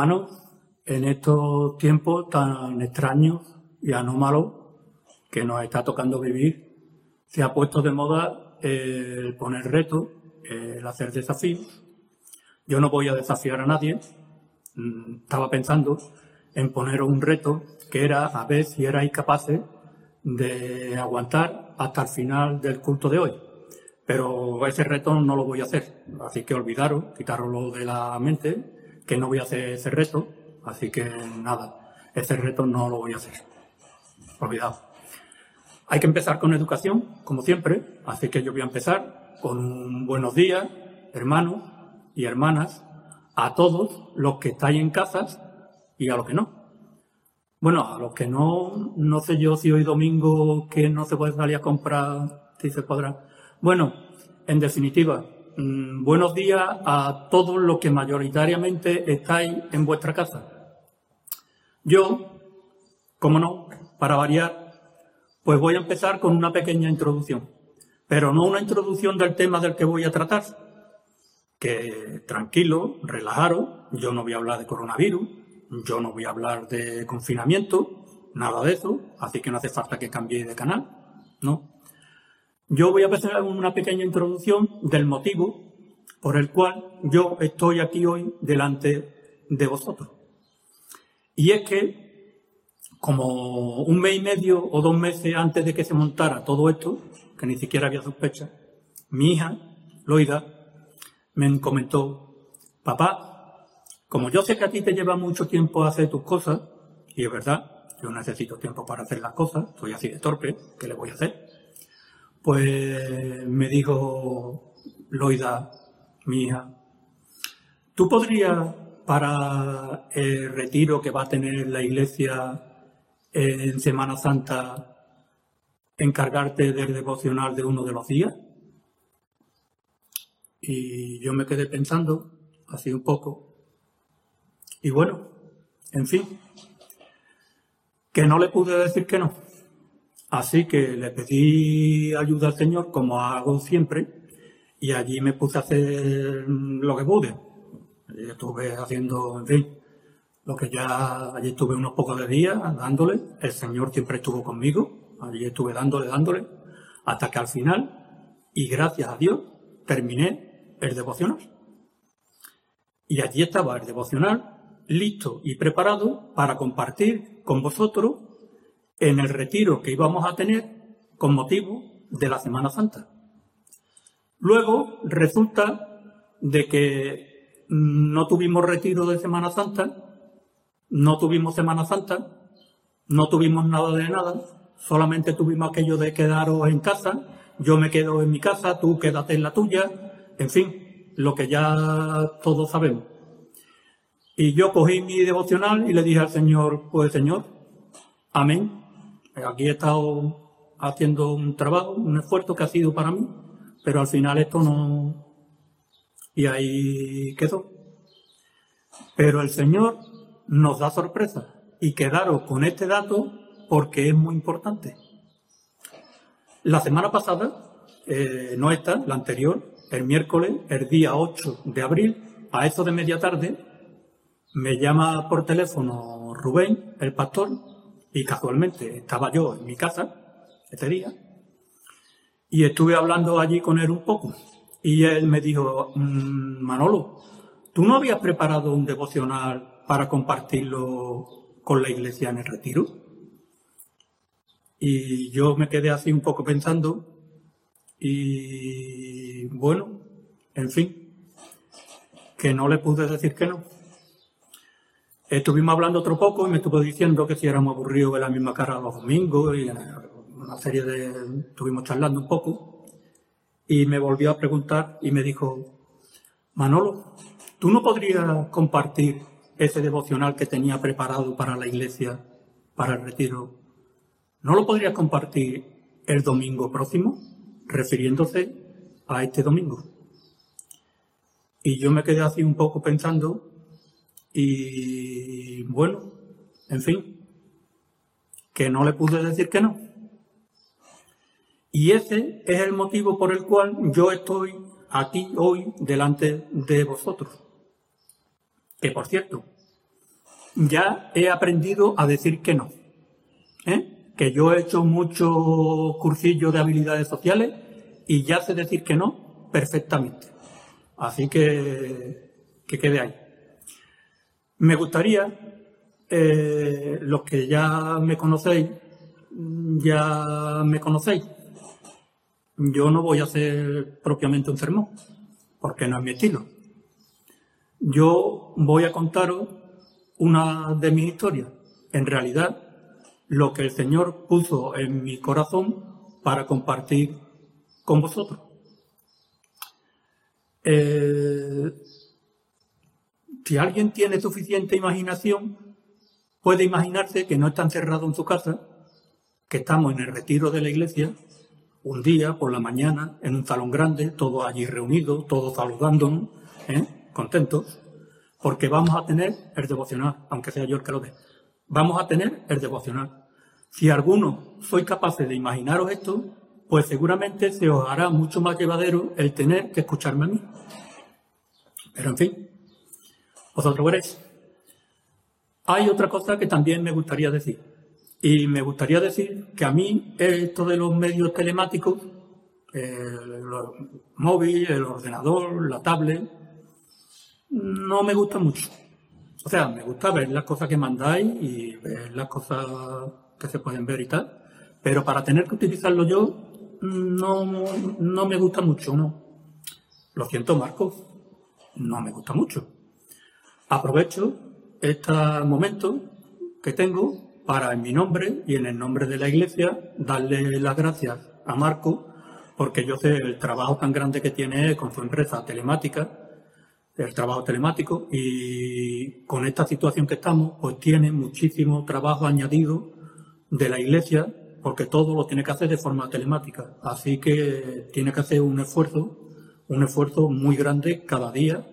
Hermanos, en estos tiempos tan extraños y anómalos que nos está tocando vivir, se ha puesto de moda el poner retos, el hacer desafíos. Yo no voy a desafiar a nadie. Mm, estaba pensando en poner un reto que era a ver si erais capaces de aguantar hasta el final del culto de hoy. Pero ese reto no lo voy a hacer. Así que olvidaros, quitaroslo de la mente que no voy a hacer ese reto, así que nada, ese reto no lo voy a hacer. Olvidado. Hay que empezar con educación, como siempre, así que yo voy a empezar con un buenos días, hermanos y hermanas, a todos los que estáis en casas y a los que no. Bueno, a los que no, no sé yo si hoy domingo que no se puede salir a comprar, si se podrá. Bueno, en definitiva, buenos días a todos los que mayoritariamente estáis en vuestra casa. Yo, como no, para variar, pues voy a empezar con una pequeña introducción, pero no una introducción del tema del que voy a tratar, que tranquilo, relajaros, yo no voy a hablar de coronavirus, yo no voy a hablar de confinamiento, nada de eso, así que no hace falta que cambie de canal, ¿no? Yo voy a hacer una pequeña introducción del motivo por el cual yo estoy aquí hoy delante de vosotros. Y es que, como un mes y medio o dos meses antes de que se montara todo esto, que ni siquiera había sospecha, mi hija, Loida, me comentó, papá, como yo sé que a ti te lleva mucho tiempo hacer tus cosas, y es verdad, yo necesito tiempo para hacer las cosas, soy así de torpe, ¿qué le voy a hacer? Pues me dijo Loida, mi hija, ¿tú podrías para el retiro que va a tener la iglesia en Semana Santa encargarte del devocional de uno de los días? Y yo me quedé pensando, así un poco. Y bueno, en fin, que no le pude decir que no. Así que le pedí ayuda al Señor, como hago siempre, y allí me puse a hacer lo que pude. estuve haciendo, en fin, lo que ya, allí estuve unos pocos de días dándole, el Señor siempre estuvo conmigo, allí estuve dándole, dándole, hasta que al final, y gracias a Dios, terminé el devocional. Y allí estaba el devocional, listo y preparado para compartir con vosotros en el retiro que íbamos a tener con motivo de la Semana Santa. Luego resulta de que no tuvimos retiro de Semana Santa, no tuvimos Semana Santa, no tuvimos nada de nada, solamente tuvimos aquello de quedaros en casa, yo me quedo en mi casa, tú quédate en la tuya, en fin, lo que ya todos sabemos. Y yo cogí mi devocional y le dije al Señor, pues Señor, amén, Aquí he estado haciendo un trabajo, un esfuerzo que ha sido para mí, pero al final esto no... Y ahí quedó. Pero el Señor nos da sorpresa y quedaros con este dato porque es muy importante. La semana pasada, eh, no esta, la anterior, el miércoles, el día 8 de abril, a eso de media tarde, me llama por teléfono Rubén, el pastor, y casualmente estaba yo en mi casa ese día y estuve hablando allí con él un poco. Y él me dijo, mm, Manolo, ¿tú no habías preparado un devocional para compartirlo con la iglesia en el retiro? Y yo me quedé así un poco pensando y bueno, en fin, que no le pude decir que no. Estuvimos hablando otro poco y me estuvo diciendo que si éramos aburridos de la misma cara los domingos y una serie de... estuvimos charlando un poco y me volvió a preguntar y me dijo, Manolo, ¿tú no podrías compartir ese devocional que tenía preparado para la iglesia, para el retiro? ¿No lo podrías compartir el domingo próximo? Refiriéndose a este domingo. Y yo me quedé así un poco pensando y bueno, en fin, que no le pude decir que no. Y ese es el motivo por el cual yo estoy aquí hoy delante de vosotros. Que por cierto, ya he aprendido a decir que no. ¿eh? Que yo he hecho muchos cursillos de habilidades sociales y ya sé decir que no perfectamente. Así que que quede ahí. Me gustaría, eh, los que ya me conocéis, ya me conocéis. Yo no voy a hacer propiamente un sermón, porque no es mi estilo. Yo voy a contaros una de mis historias. En realidad, lo que el Señor puso en mi corazón para compartir con vosotros. Eh, si alguien tiene suficiente imaginación, puede imaginarse que no está encerrado en su casa, que estamos en el retiro de la iglesia, un día por la mañana, en un salón grande, todos allí reunidos, todos saludándonos, ¿eh? contentos, porque vamos a tener el devocional, aunque sea yo el que lo dé. Vamos a tener el devocional. Si alguno sois capaces de imaginaros esto, pues seguramente se os hará mucho más llevadero el tener que escucharme a mí. Pero en fin, vosotros veréis. Hay otra cosa que también me gustaría decir. Y me gustaría decir que a mí esto de los medios telemáticos, el móvil, el ordenador, la tablet, no me gusta mucho. O sea, me gusta ver las cosas que mandáis y ver las cosas que se pueden ver y tal. Pero para tener que utilizarlo yo, no, no me gusta mucho, no. Lo siento, Marcos. No me gusta mucho. Aprovecho este momento que tengo para, en mi nombre y en el nombre de la Iglesia, darle las gracias a Marco, porque yo sé el trabajo tan grande que tiene con su empresa telemática, el trabajo telemático, y con esta situación que estamos, pues tiene muchísimo trabajo añadido de la Iglesia, porque todo lo tiene que hacer de forma telemática. Así que tiene que hacer un esfuerzo, un esfuerzo muy grande cada día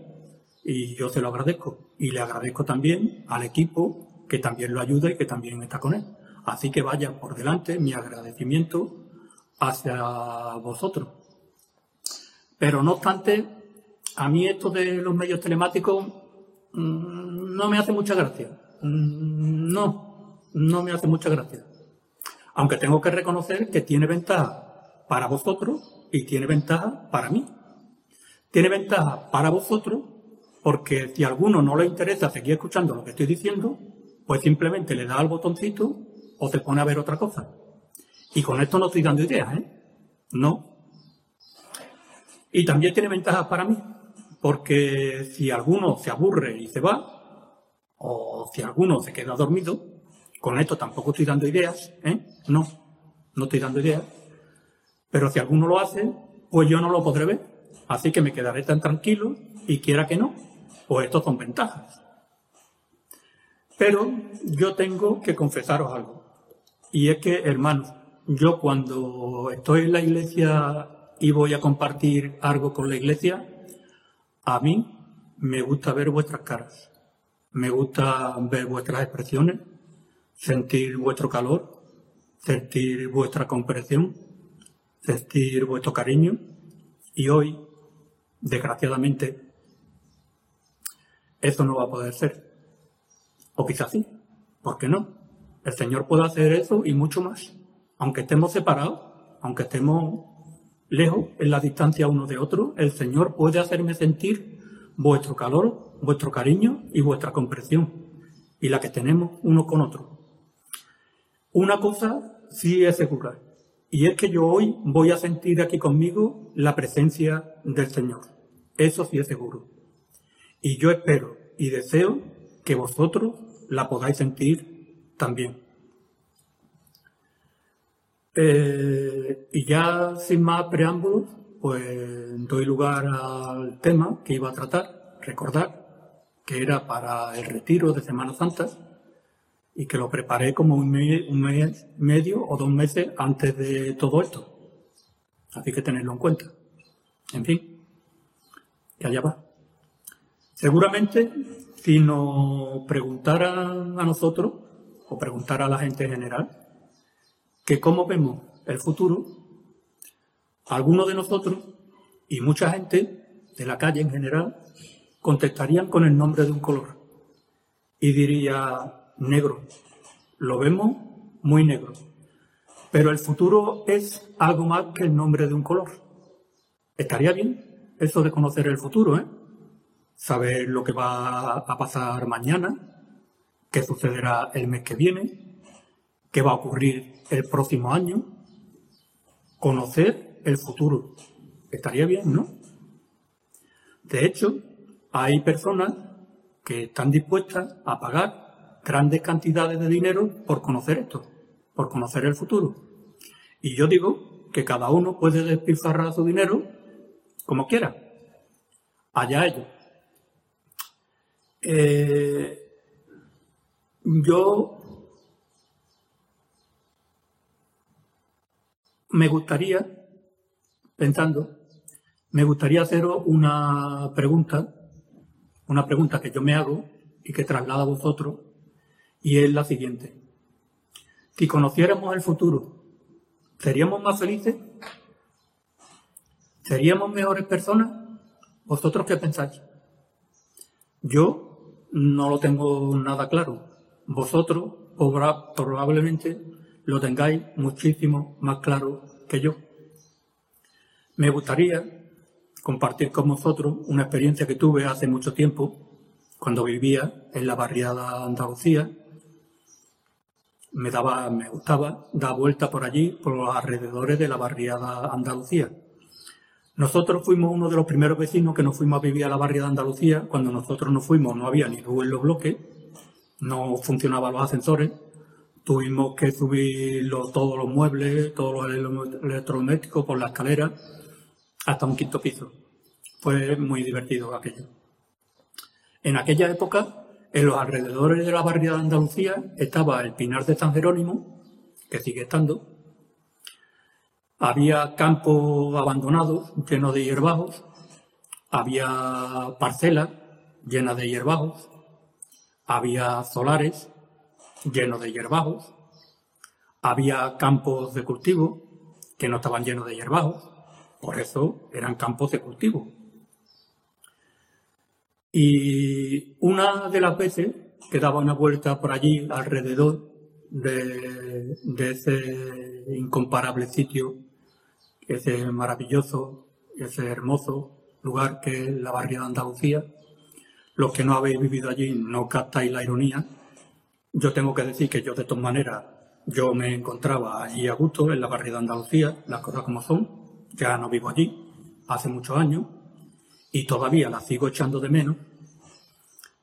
y yo se lo agradezco. Y le agradezco también al equipo que también lo ayuda y que también está con él. Así que vaya por delante mi agradecimiento hacia vosotros. Pero no obstante, a mí esto de los medios telemáticos mm, no me hace mucha gracia. Mm, no, no me hace mucha gracia. Aunque tengo que reconocer que tiene ventaja para vosotros y tiene ventaja para mí. Tiene ventaja para vosotros porque si a alguno no le interesa seguir escuchando lo que estoy diciendo, pues simplemente le da al botoncito o se pone a ver otra cosa. Y con esto no estoy dando ideas, ¿eh? No. Y también tiene ventajas para mí, porque si alguno se aburre y se va, o si alguno se queda dormido, con esto tampoco estoy dando ideas, ¿eh? No, no estoy dando ideas. Pero si alguno lo hace, pues yo no lo podré ver. Así que me quedaré tan tranquilo y quiera que no, pues estos son ventajas. Pero yo tengo que confesaros algo. Y es que, hermanos, yo cuando estoy en la iglesia y voy a compartir algo con la iglesia, a mí me gusta ver vuestras caras. Me gusta ver vuestras expresiones, sentir vuestro calor, sentir vuestra comprensión, sentir vuestro cariño. Y hoy, desgraciadamente, eso no va a poder ser. O quizás sí. ¿Por qué no? El Señor puede hacer eso y mucho más. Aunque estemos separados, aunque estemos lejos en la distancia uno de otro, el Señor puede hacerme sentir vuestro calor, vuestro cariño y vuestra comprensión. Y la que tenemos uno con otro. Una cosa sí es segura. Y es que yo hoy voy a sentir aquí conmigo la presencia del Señor. Eso sí es seguro. Y yo espero y deseo que vosotros la podáis sentir también. Eh, y ya sin más preámbulos, pues doy lugar al tema que iba a tratar. Recordar que era para el retiro de Semana Santa y que lo preparé como un mes, medio o dos meses antes de todo esto. Así que tenerlo en cuenta. En fin, que allá va. Seguramente, si nos preguntaran a nosotros, o preguntara a la gente en general, que cómo vemos el futuro, algunos de nosotros y mucha gente de la calle en general contestarían con el nombre de un color. y diría negro. Lo vemos muy negro. Pero el futuro es algo más que el nombre de un color. Estaría bien eso de conocer el futuro, ¿eh? Saber lo que va a pasar mañana, qué sucederá el mes que viene, qué va a ocurrir el próximo año. Conocer el futuro. Estaría bien, ¿no? De hecho, hay personas que están dispuestas a pagar grandes cantidades de dinero por conocer esto, por conocer el futuro. Y yo digo que cada uno puede despilfarrar su dinero como quiera. Allá ellos. Eh, yo me gustaría, pensando, me gustaría haceros una pregunta una pregunta que yo me hago y que traslado a vosotros, y es la siguiente. Si conociéramos el futuro, ¿seríamos más felices? ¿Seríamos mejores personas? ¿Vosotros qué pensáis? Yo no lo tengo nada claro. Vosotros probablemente lo tengáis muchísimo más claro que yo. Me gustaría compartir con vosotros una experiencia que tuve hace mucho tiempo, cuando vivía en la barriada Andalucía. Me daba, me gustaba dar vuelta por allí, por los alrededores de la barriada Andalucía. Nosotros fuimos uno de los primeros vecinos que nos fuimos a vivir a la barriada Andalucía. Cuando nosotros nos fuimos no había ni luz en los bloques, no funcionaban los ascensores, tuvimos que subir todos los muebles, todos los electrodomésticos por la escalera hasta un quinto piso. Fue muy divertido aquello. En aquella época, en los alrededores de la barriada de Andalucía, estaba el Pinar de San Jerónimo, que sigue estando. Había campos abandonados llenos de hierbajos. Había parcelas llenas de hierbajos. Había solares llenos de hierbajos. Había campos de cultivo que no estaban llenos de hierbajos por eso eran campos de cultivo. Y una de las veces que daba una vuelta por allí alrededor de, ese incomparable sitio, ese maravilloso, ese hermoso lugar que es la barriada de Andalucía, los que no habéis vivido allí no captáis la ironía. Yo tengo que decir que yo de todas maneras, yo me encontraba allí a gusto en la barriada de Andalucía, las cosas como son, ya no vivo allí, hace muchos años, y todavía la sigo echando de menos,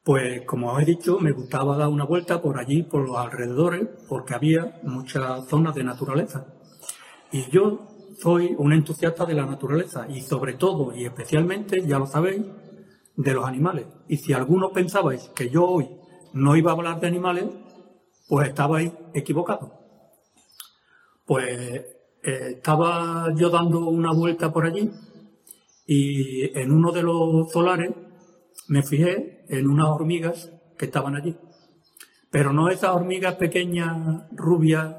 pues como os he dicho, me gustaba dar una vuelta por allí, por los alrededores, porque había muchas zonas de naturaleza. Y yo soy un entusiasta de la naturaleza y sobre todo y especialmente, ya lo sabéis, de los animales. Y si algunos pensabais que yo hoy no iba a hablar de animales, pues estabais equivocados. Pues eh, estaba yo dando una vuelta por allí y en uno de los solares me fijé en unas hormigas que estaban allí. Pero no esas hormigas pequeñas, rubias,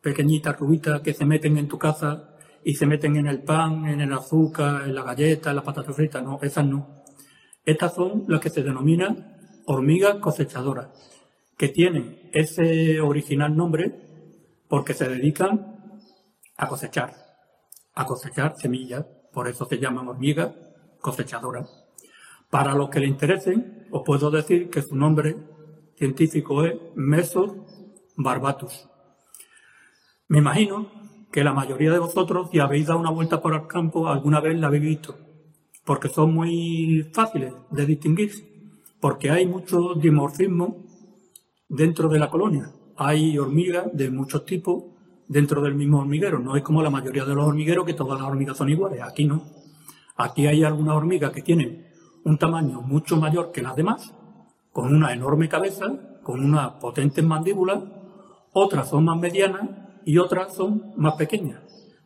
pequeñitas, rubitas, que se meten en tu casa y se meten en el pan, en el azúcar, en la galleta, en la patata frita. No, esas no. Estas son las que se denominan hormigas cosechadoras, que tienen ese original nombre porque se dedican a cosechar, a cosechar semillas, por eso se llaman hormigas cosechadoras. Para los que le interesen, os puedo decir que su nombre científico es Mesos barbatus. Me imagino que la mayoría de vosotros, si habéis dado una vuelta por el campo, alguna vez la habéis visto, porque son muy fáciles de distinguir, porque hay mucho dimorfismo dentro de la colonia. Hay hormigas de muchos tipos dentro del mismo hormiguero. No es como la mayoría de los hormigueros que todas las hormigas son iguales. Aquí no. Aquí hay algunas hormigas que tienen un tamaño mucho mayor que las demás, con una enorme cabeza, con unas potentes mandíbulas. Otras son más medianas y otras son más pequeñas.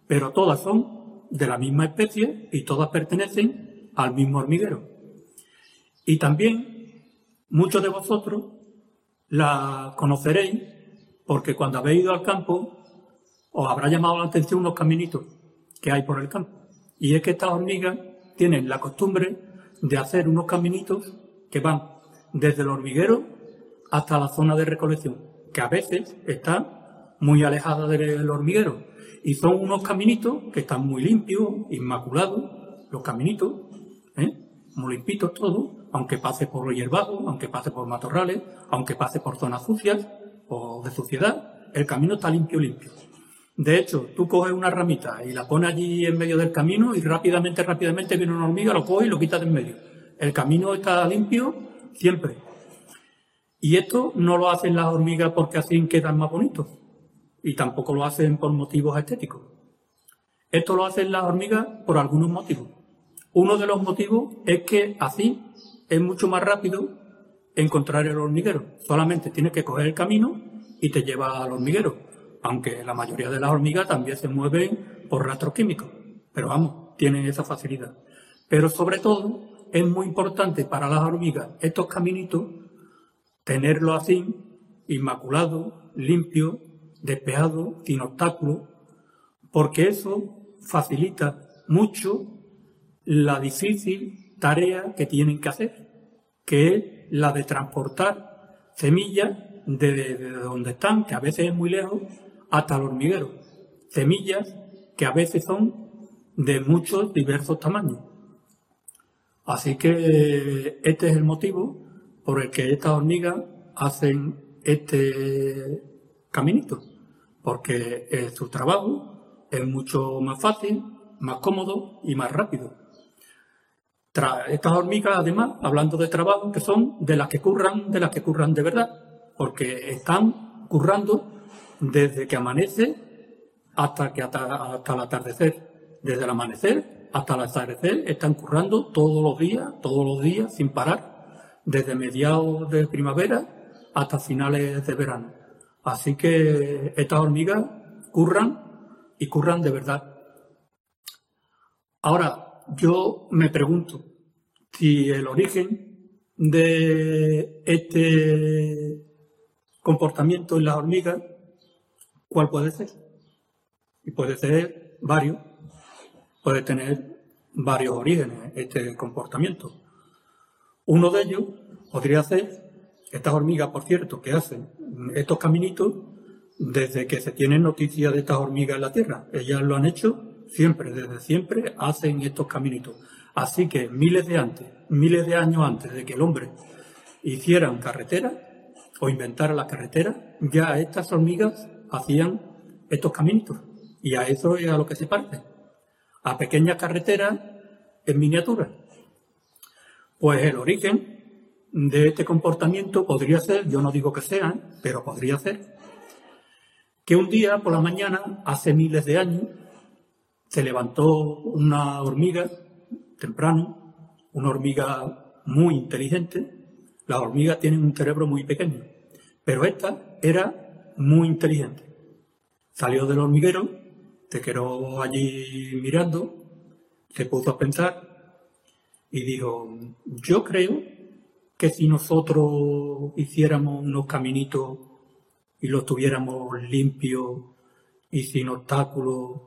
Pero todas son de la misma especie y todas pertenecen al mismo hormiguero. Y también muchos de vosotros la conoceréis porque cuando habéis ido al campo os habrá llamado la atención unos caminitos que hay por el campo. Y es que estas hormigas tienen la costumbre de hacer unos caminitos que van desde el hormiguero hasta la zona de recolección, que a veces está muy alejada del hormiguero. Y son unos caminitos que están muy limpios, inmaculados, los caminitos, ¿eh? muy limpitos todos, aunque pase por hierbados, aunque pase por matorrales, aunque pase por zonas sucias o de suciedad, el camino está limpio, limpio. De hecho, tú coges una ramita y la pones allí en medio del camino y rápidamente, rápidamente viene una hormiga, lo coge y lo quita de en medio. El camino está limpio siempre. Y esto no lo hacen las hormigas porque así quedan más bonitos. Y tampoco lo hacen por motivos estéticos. Esto lo hacen las hormigas por algunos motivos. Uno de los motivos es que así es mucho más rápido encontrar el hormiguero. Solamente tienes que coger el camino y te lleva al hormiguero aunque la mayoría de las hormigas también se mueven por rastros químicos, pero vamos, tienen esa facilidad. Pero sobre todo es muy importante para las hormigas estos caminitos tenerlo así, inmaculado, limpio, despejado, sin obstáculos, porque eso facilita mucho la difícil tarea que tienen que hacer, que es la de transportar semillas de donde están, que a veces es muy lejos, hasta el hormiguero. Semillas que a veces son de muchos diversos tamaños. Así que este es el motivo por el que estas hormigas hacen este caminito, porque su trabajo es mucho más fácil, más cómodo y más rápido. estas hormigas, además, hablando de trabajo, que son de las que curran, de las que curran de verdad, porque están currando desde que amanece hasta, que hasta, el atardecer. Desde el amanecer hasta el atardecer están currando todos los días, todos los días, sin parar, desde mediados de primavera hasta finales de verano. Así que estas hormigas curran y curran de verdad. Ahora, yo me pregunto si el origen de este comportamiento en las hormigas ¿Cuál puede ser? Y puede ser varios, puede tener varios orígenes este comportamiento. Uno de ellos podría ser estas hormigas, por cierto, que hacen estos caminitos desde que se tiene noticia de estas hormigas en la Tierra. Ellas lo han hecho siempre, desde siempre hacen estos caminitos. Así que miles de antes, miles de años antes de que el hombre hiciera carretera o inventara la carretera, ya estas hormigas hacían estos caminos. Y a eso es a lo que se parte. A pequeñas carreteras en miniatura. Pues el origen de este comportamiento podría ser, yo no digo que sea, pero podría ser, que un día por la mañana, hace miles de años, se levantó una hormiga temprano, una hormiga muy inteligente. Las hormigas tienen un cerebro muy pequeño, pero esta era muy inteligente. Salió del hormiguero, se quedó allí mirando, se puso a pensar y dijo, yo creo que si nosotros hiciéramos unos caminitos y los tuviéramos limpios y sin obstáculos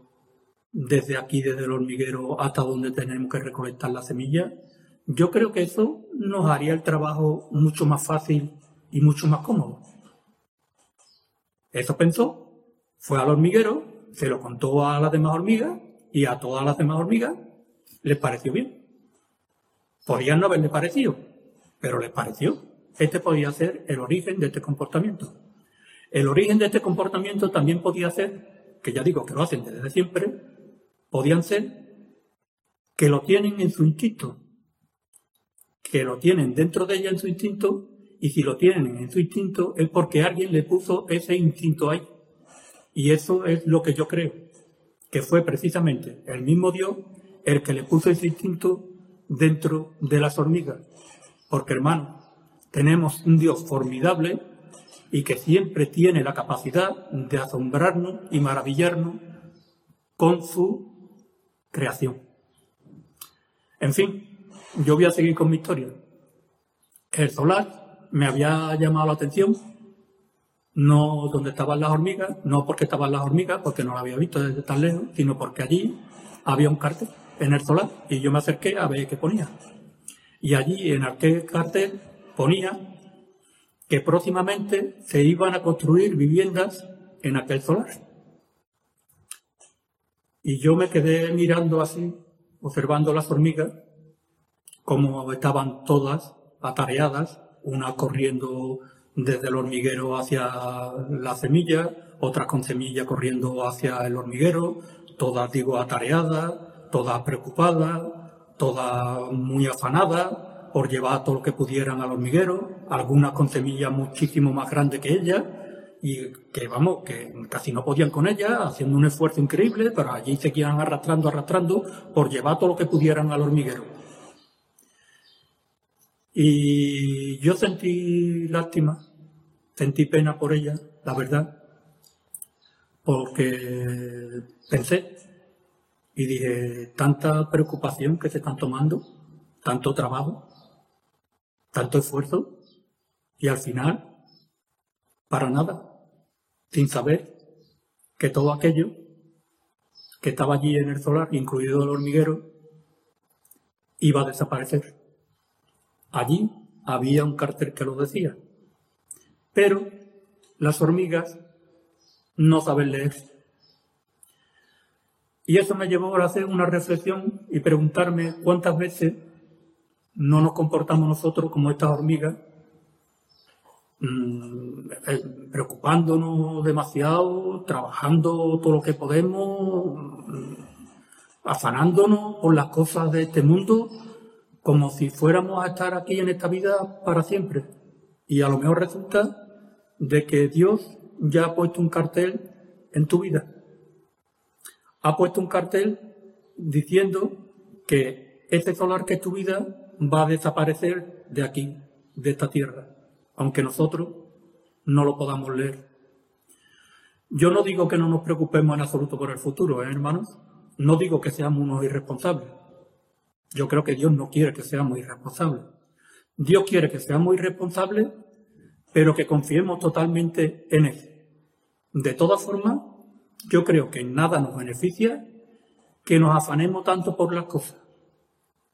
desde aquí, desde el hormiguero hasta donde tenemos que recolectar la semilla, yo creo que eso nos haría el trabajo mucho más fácil y mucho más cómodo. Eso pensó, fue al hormiguero, se lo contó a las demás hormigas y a todas las demás hormigas les pareció bien. Podían no haberle parecido, pero les pareció. Este podía ser el origen de este comportamiento. El origen de este comportamiento también podía ser, que ya digo que lo hacen desde siempre, podían ser que lo tienen en su instinto, que lo tienen dentro de ella en su instinto y si lo tienen en su instinto es porque alguien le puso ese instinto ahí. Y eso es lo que yo creo, que fue precisamente el mismo Dios el que le puso ese instinto dentro de las hormigas. Porque hermano, tenemos un Dios formidable y que siempre tiene la capacidad de asombrarnos y maravillarnos con su creación. En fin, yo voy a seguir con mi historia. El solar me había llamado la atención, no donde estaban las hormigas, no porque estaban las hormigas, porque no las había visto desde tan lejos, sino porque allí había un cartel en el solar y yo me acerqué a ver qué ponía. Y allí en aquel cartel ponía que próximamente se iban a construir viviendas en aquel solar. Y yo me quedé mirando así, observando las hormigas, como estaban todas atareadas, una corriendo desde el hormiguero hacia la semilla, otras con semilla corriendo hacia el hormiguero, todas, digo, atareadas, todas preocupadas, todas muy afanadas por llevar todo lo que pudieran al hormiguero, algunas con semillas muchísimo más grandes que ellas, y que vamos, que casi no podían con ella, haciendo un esfuerzo increíble, pero allí seguían arrastrando, arrastrando, por llevar todo lo que pudieran al hormiguero. Y yo sentí lástima, sentí pena por ella, la verdad, porque pensé y dije, tanta preocupación que se están tomando, tanto trabajo, tanto esfuerzo, y al final, para nada sin saber que todo aquello que estaba allí en el solar, incluido el hormiguero, iba a desaparecer. Allí había un cartel que lo decía. Pero las hormigas no saben leer. Y eso me llevó a hacer una reflexión y preguntarme cuántas veces no nos comportamos nosotros como estas hormigas Mm, eh, preocupándonos demasiado, trabajando todo lo que podemos, mm, afanándonos por las cosas de este mundo, como si fuéramos a estar aquí en esta vida para siempre. Y a lo mejor resulta de que Dios ya ha puesto un cartel en tu vida. Ha puesto un cartel diciendo que ese solar que es tu vida va a desaparecer de aquí, de esta tierra aunque nosotros no lo podamos leer. Yo no digo que no nos preocupemos en absoluto por el futuro, ¿eh, hermanos. No digo que seamos unos irresponsables. Yo creo que Dios no quiere que seamos irresponsables. Dios quiere que seamos irresponsables, pero que confiemos totalmente en Él. De todas formas, yo creo que nada nos beneficia que nos afanemos tanto por las cosas.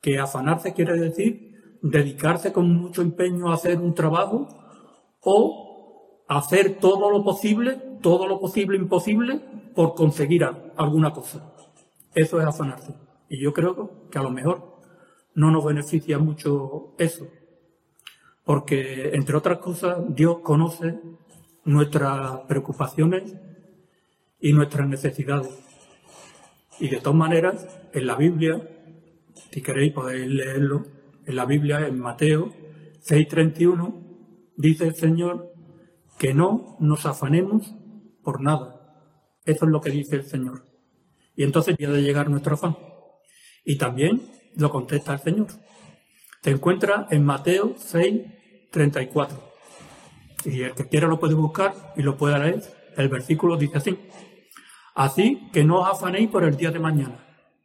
Que afanarse quiere decir dedicarse con mucho empeño a hacer un trabajo o hacer todo lo posible, todo lo posible imposible por conseguir alguna cosa. Eso es afanarse. Y yo creo que a lo mejor no nos beneficia mucho eso. Porque, entre otras cosas, Dios conoce nuestras preocupaciones y nuestras necesidades. Y de todas maneras, en la Biblia, si queréis podéis leerlo, en la Biblia, en Mateo 6:31, dice el Señor que no nos afanemos por nada. Eso es lo que dice el Señor. Y entonces ya de llegar nuestro afán. Y también lo contesta el Señor. Se encuentra en Mateo 6:34. Y el que quiera lo puede buscar y lo puede leer. El versículo dice así. Así que no os afanéis por el día de mañana,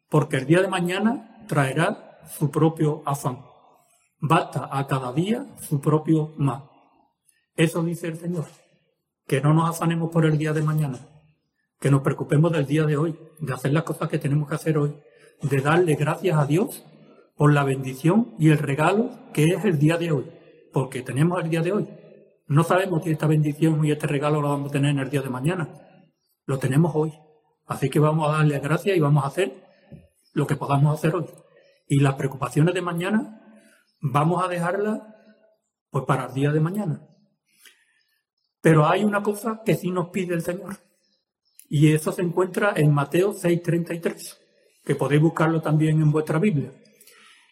porque el día de mañana traerá su propio afán. Basta a cada día su propio mal. Eso dice el Señor. Que no nos afanemos por el día de mañana. Que nos preocupemos del día de hoy, de hacer las cosas que tenemos que hacer hoy, de darle gracias a Dios por la bendición y el regalo que es el día de hoy. Porque tenemos el día de hoy. No sabemos si esta bendición y este regalo lo vamos a tener en el día de mañana. Lo tenemos hoy. Así que vamos a darle gracias y vamos a hacer lo que podamos hacer hoy. Y las preocupaciones de mañana vamos a dejarla pues para el día de mañana. Pero hay una cosa que sí nos pide el Señor. Y eso se encuentra en Mateo 6:33, que podéis buscarlo también en vuestra Biblia.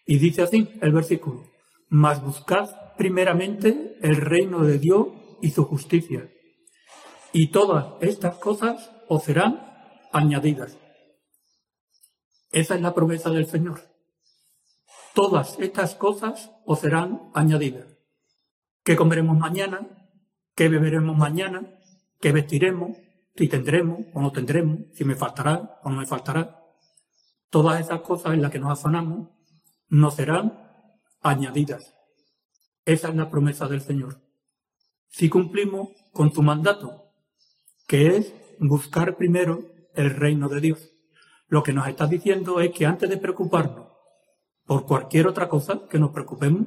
Y dice así el versículo, mas buscad primeramente el reino de Dios y su justicia. Y todas estas cosas os serán añadidas. Esa es la promesa del Señor. Todas estas cosas os serán añadidas. ¿Qué comeremos mañana? ¿Qué beberemos mañana? ¿Qué vestiremos? Si tendremos o no tendremos, si me faltará o no me faltará. Todas esas cosas en las que nos afanamos nos serán añadidas. Esa es la promesa del Señor. Si cumplimos con su mandato, que es buscar primero el reino de Dios. Lo que nos está diciendo es que antes de preocuparnos por cualquier otra cosa que nos preocupemos,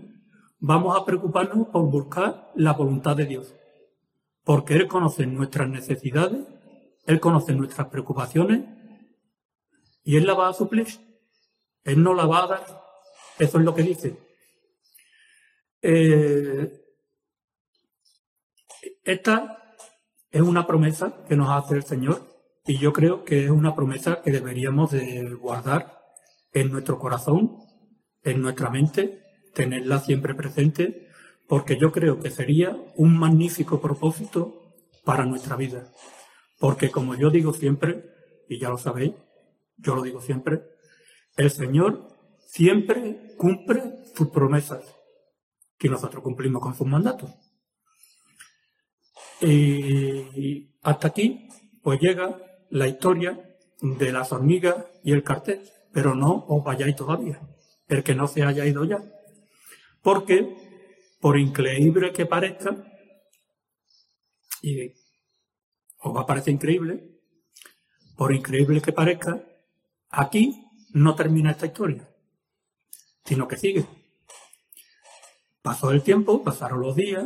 vamos a preocuparnos por buscar la voluntad de Dios. Porque Él conoce nuestras necesidades, Él conoce nuestras preocupaciones y Él la va a suplir. Él no la va a dar. Eso es lo que dice. Eh, esta es una promesa que nos hace el Señor y yo creo que es una promesa que deberíamos de guardar en nuestro corazón, en nuestra mente, tenerla siempre presente, porque yo creo que sería un magnífico propósito para nuestra vida. Porque como yo digo siempre, y ya lo sabéis, yo lo digo siempre, el Señor siempre cumple sus promesas, que nosotros cumplimos con sus mandatos. Y hasta aquí, pues llega la historia de las hormigas y el cartel, pero no os vayáis todavía, el que no se haya ido ya. Porque, por increíble que parezca, y os va a parecer increíble, por increíble que parezca, aquí no termina esta historia, sino que sigue. Pasó el tiempo, pasaron los días,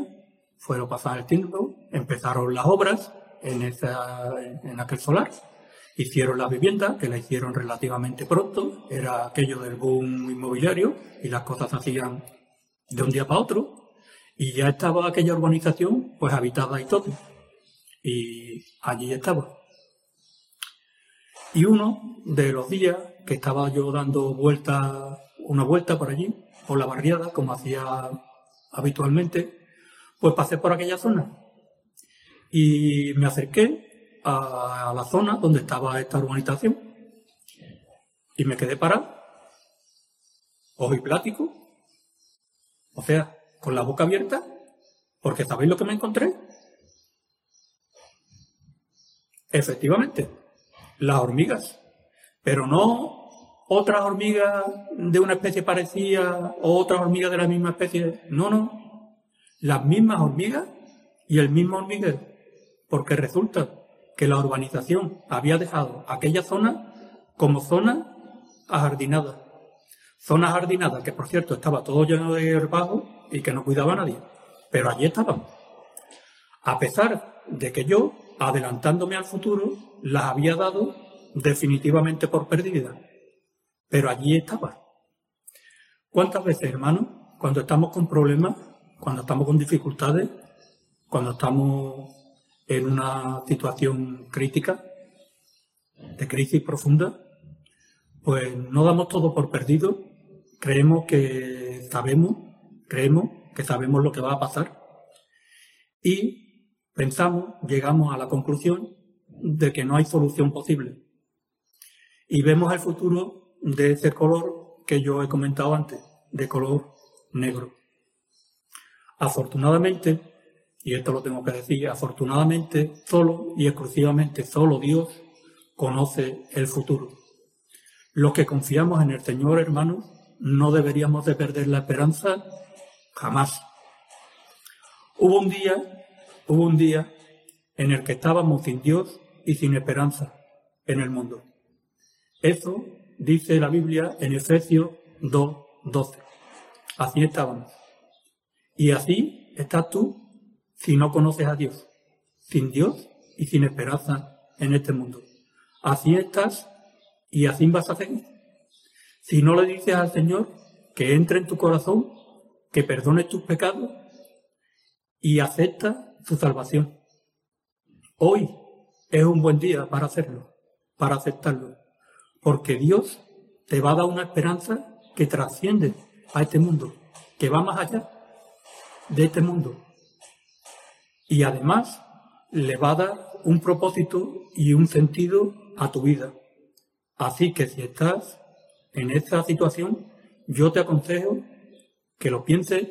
fueron pasar el tiempo, empezaron las obras en, en aquel solar, hicieron la vivienda, que la hicieron relativamente pronto, era aquello del boom inmobiliario y las cosas se hacían de un día para otro, y ya estaba aquella urbanización pues habitada y todo, y allí estaba. Y uno de los días que estaba yo dando vuelta, una vuelta por allí, por la barriada, como hacía habitualmente, pues pasé por aquella zona. Y me acerqué a, la zona donde estaba esta urbanización y me quedé parado, ojo y plático, o sea, con la boca abierta, porque ¿sabéis lo que me encontré? Efectivamente, las hormigas, pero no otras hormigas de una especie parecida o otras hormigas de la misma especie, no, no, las mismas hormigas y el mismo hormiguero, porque resulta que la urbanización había dejado aquella zona como zona ajardinada. Zona ajardinada que, por cierto, estaba todo lleno de herbajo y que no cuidaba a nadie. Pero allí estaban. A pesar de que yo, adelantándome al futuro, las había dado definitivamente por perdidas. Pero allí estaba. ¿Cuántas veces, hermano, cuando estamos con problemas, cuando estamos con dificultades, cuando estamos en una situación crítica, de crisis profunda, pues no damos todo por perdido, creemos que sabemos, creemos que sabemos lo que va a pasar y pensamos, llegamos a la conclusión de que no hay solución posible. Y vemos el futuro de ese color que yo he comentado antes, de color negro. Afortunadamente, y esto lo tengo que decir, afortunadamente solo y exclusivamente solo Dios conoce el futuro. Los que confiamos en el Señor, hermanos, no deberíamos de perder la esperanza jamás. Hubo un día, hubo un día en el que estábamos sin Dios y sin esperanza en el mundo. Eso dice la Biblia en Efesios 2.12. Así estábamos. Y así estás tú si no conoces a Dios, sin Dios y sin esperanza en este mundo. Así estás y así vas a seguir. Si no le dices al Señor que entre en tu corazón, que perdone tus pecados y acepta su salvación. Hoy es un buen día para hacerlo, para aceptarlo, porque Dios te va a dar una esperanza que trasciende a este mundo, que va más allá de este mundo. Y además le va a dar un propósito y un sentido a tu vida. Así que si estás en esta situación, yo te aconsejo que lo pienses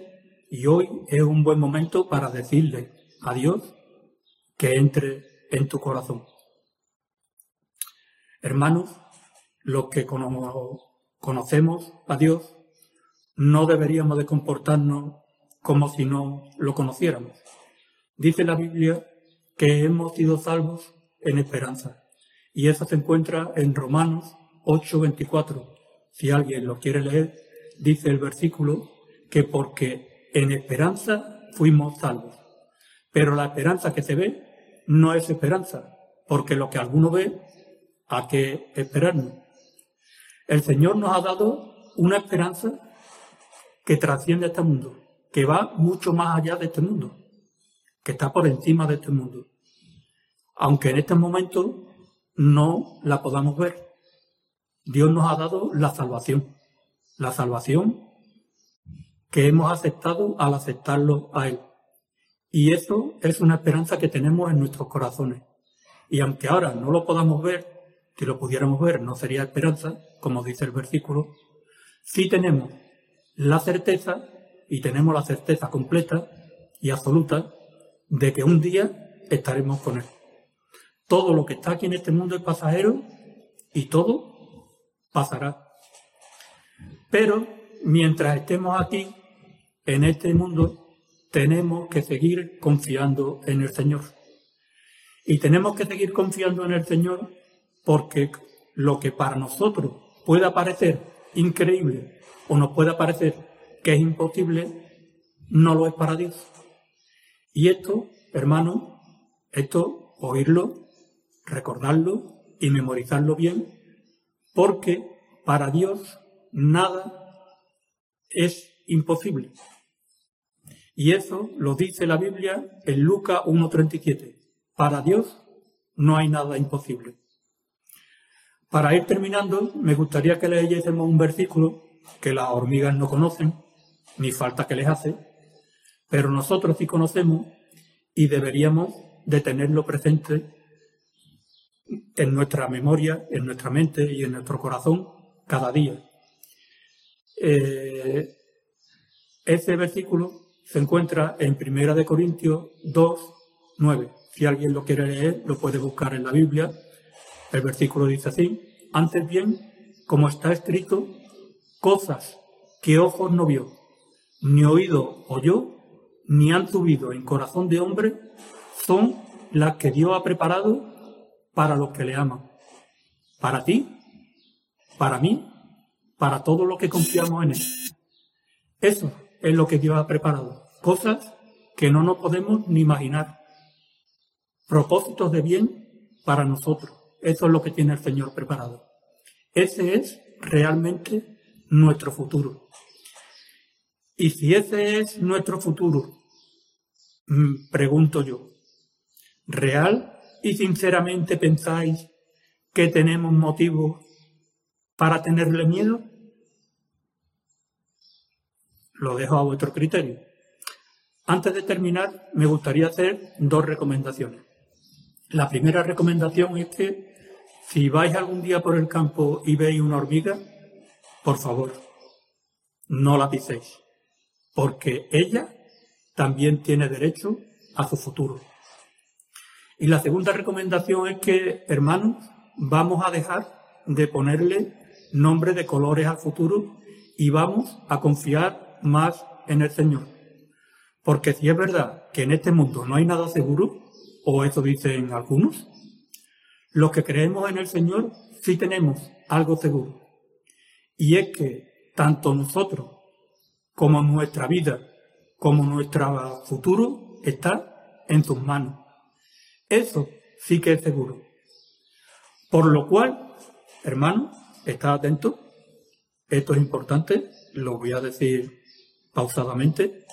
y hoy es un buen momento para decirle a Dios que entre en tu corazón. Hermanos, los que conocemos a Dios, no deberíamos de comportarnos como si no lo conociéramos. Dice la Biblia que hemos sido salvos en esperanza. Y eso se encuentra en Romanos 8:24. Si alguien lo quiere leer, dice el versículo que porque en esperanza fuimos salvos. Pero la esperanza que se ve no es esperanza, porque lo que alguno ve, ¿a qué esperarnos? El Señor nos ha dado una esperanza que trasciende este mundo, que va mucho más allá de este mundo, que está por encima de este mundo. Aunque en este momento no la podamos ver. Dios nos ha dado la salvación. La salvación que hemos aceptado al aceptarlo a Él. Y eso es una esperanza que tenemos en nuestros corazones. Y aunque ahora no lo podamos ver, si lo pudiéramos ver no sería esperanza, como dice el versículo, sí tenemos la certeza, y tenemos la certeza completa y absoluta, de que un día estaremos con Él. Todo lo que está aquí en este mundo es pasajero y todo pasará. Pero mientras estemos aquí, en este mundo, tenemos que seguir confiando en el Señor. Y tenemos que seguir confiando en el Señor porque lo que para nosotros pueda parecer increíble o nos pueda parecer que es imposible, no lo es para Dios. Y esto, hermano, esto, oírlo, recordarlo y memorizarlo bien, porque para Dios nada es imposible. Y eso lo dice la Biblia en Lucas 1.37. Para Dios no hay nada imposible. Para ir terminando, me gustaría que leyésemos un versículo que las hormigas no conocen, ni falta que les hace, pero nosotros sí conocemos y deberíamos de tenerlo presente en nuestra memoria, en nuestra mente y en nuestro corazón cada día. Eh, ese versículo se encuentra en Primera de Corintios 2, 9. Si alguien lo quiere leer, lo puede buscar en la Biblia. El versículo dice así, antes bien, como está escrito, cosas que ojos no vio, ni oído oyó, ni han subido en corazón de hombre, son las que Dios ha preparado para los que le aman. Para ti, para mí, para todos los que confiamos en Él. Eso es lo que Dios ha preparado. Cosas que no nos podemos ni imaginar. Propósitos de bien para nosotros. Eso es lo que tiene el Señor preparado. Ese es realmente nuestro futuro. Y si ese es nuestro futuro, mm, pregunto yo, ¿real y sinceramente pensáis que tenemos motivos para tenerle miedo? Lo dejo a vuestro criterio. Antes de terminar, me gustaría hacer dos recomendaciones. La primera recomendación es que si vais algún día por el campo y veis una hormiga, por favor, no la piséis, porque ella también tiene derecho a su futuro. Y la segunda recomendación es que, hermanos, vamos a dejar de ponerle nombre de colores al futuro y vamos a confiar más en el Señor. Porque si es verdad que en este mundo no hay nada seguro, o eso dicen algunos, los que creemos en el Señor sí tenemos algo seguro. Y es que tanto nosotros como nuestra vida, como nuestro futuro está en sus manos. Eso sí que es seguro. Por lo cual, hermano, está atento. Esto es importante, lo voy a decir pausadamente.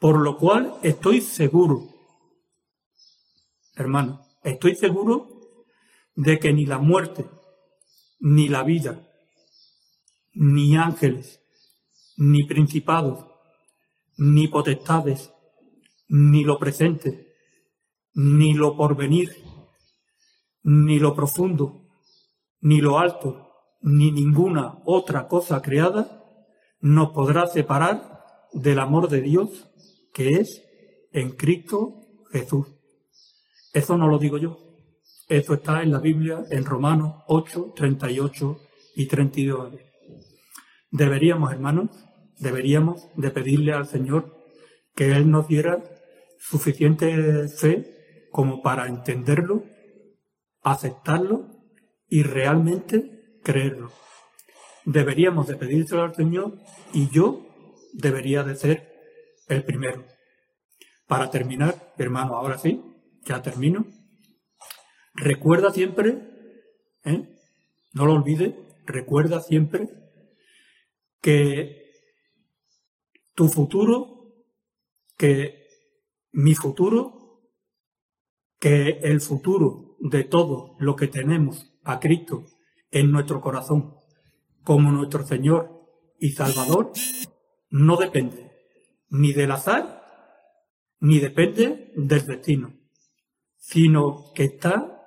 Por lo cual estoy seguro, hermano, estoy seguro de que ni la muerte, ni la vida, ni ángeles, ni principados, ni potestades, ni lo presente, ni lo porvenir, ni lo profundo, ni lo alto, ni ninguna otra cosa creada nos podrá separar del amor de Dios que es en Cristo Jesús. Eso no lo digo yo. Eso está en la Biblia en Romanos 8, 38 y 32. Deberíamos, hermanos, deberíamos de pedirle al Señor que Él nos diera suficiente fe como para entenderlo, aceptarlo y realmente creerlo. Deberíamos de pedírselo al Señor y yo debería de ser el primero. Para terminar, hermano, ahora sí, ya termino. Recuerda siempre, ¿eh? no lo olvides, recuerda siempre que tu futuro, que mi futuro, que el futuro de todo lo que tenemos a Cristo en nuestro corazón como nuestro Señor y Salvador, no depende ni del azar, ni depende del destino, sino que está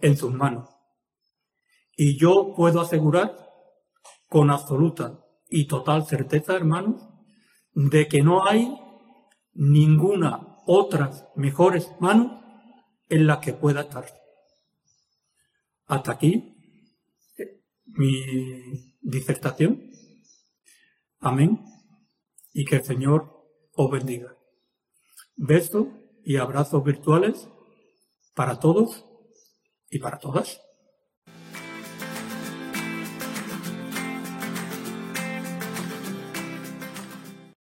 en sus manos. Y yo puedo asegurar con absoluta y total certeza, hermanos, de que no hay ninguna otras mejores manos en las que pueda estar. Hasta aquí eh, mi disertación. Amén. Y que el Señor os bendiga. Besos y abrazos virtuales para todos y para todas.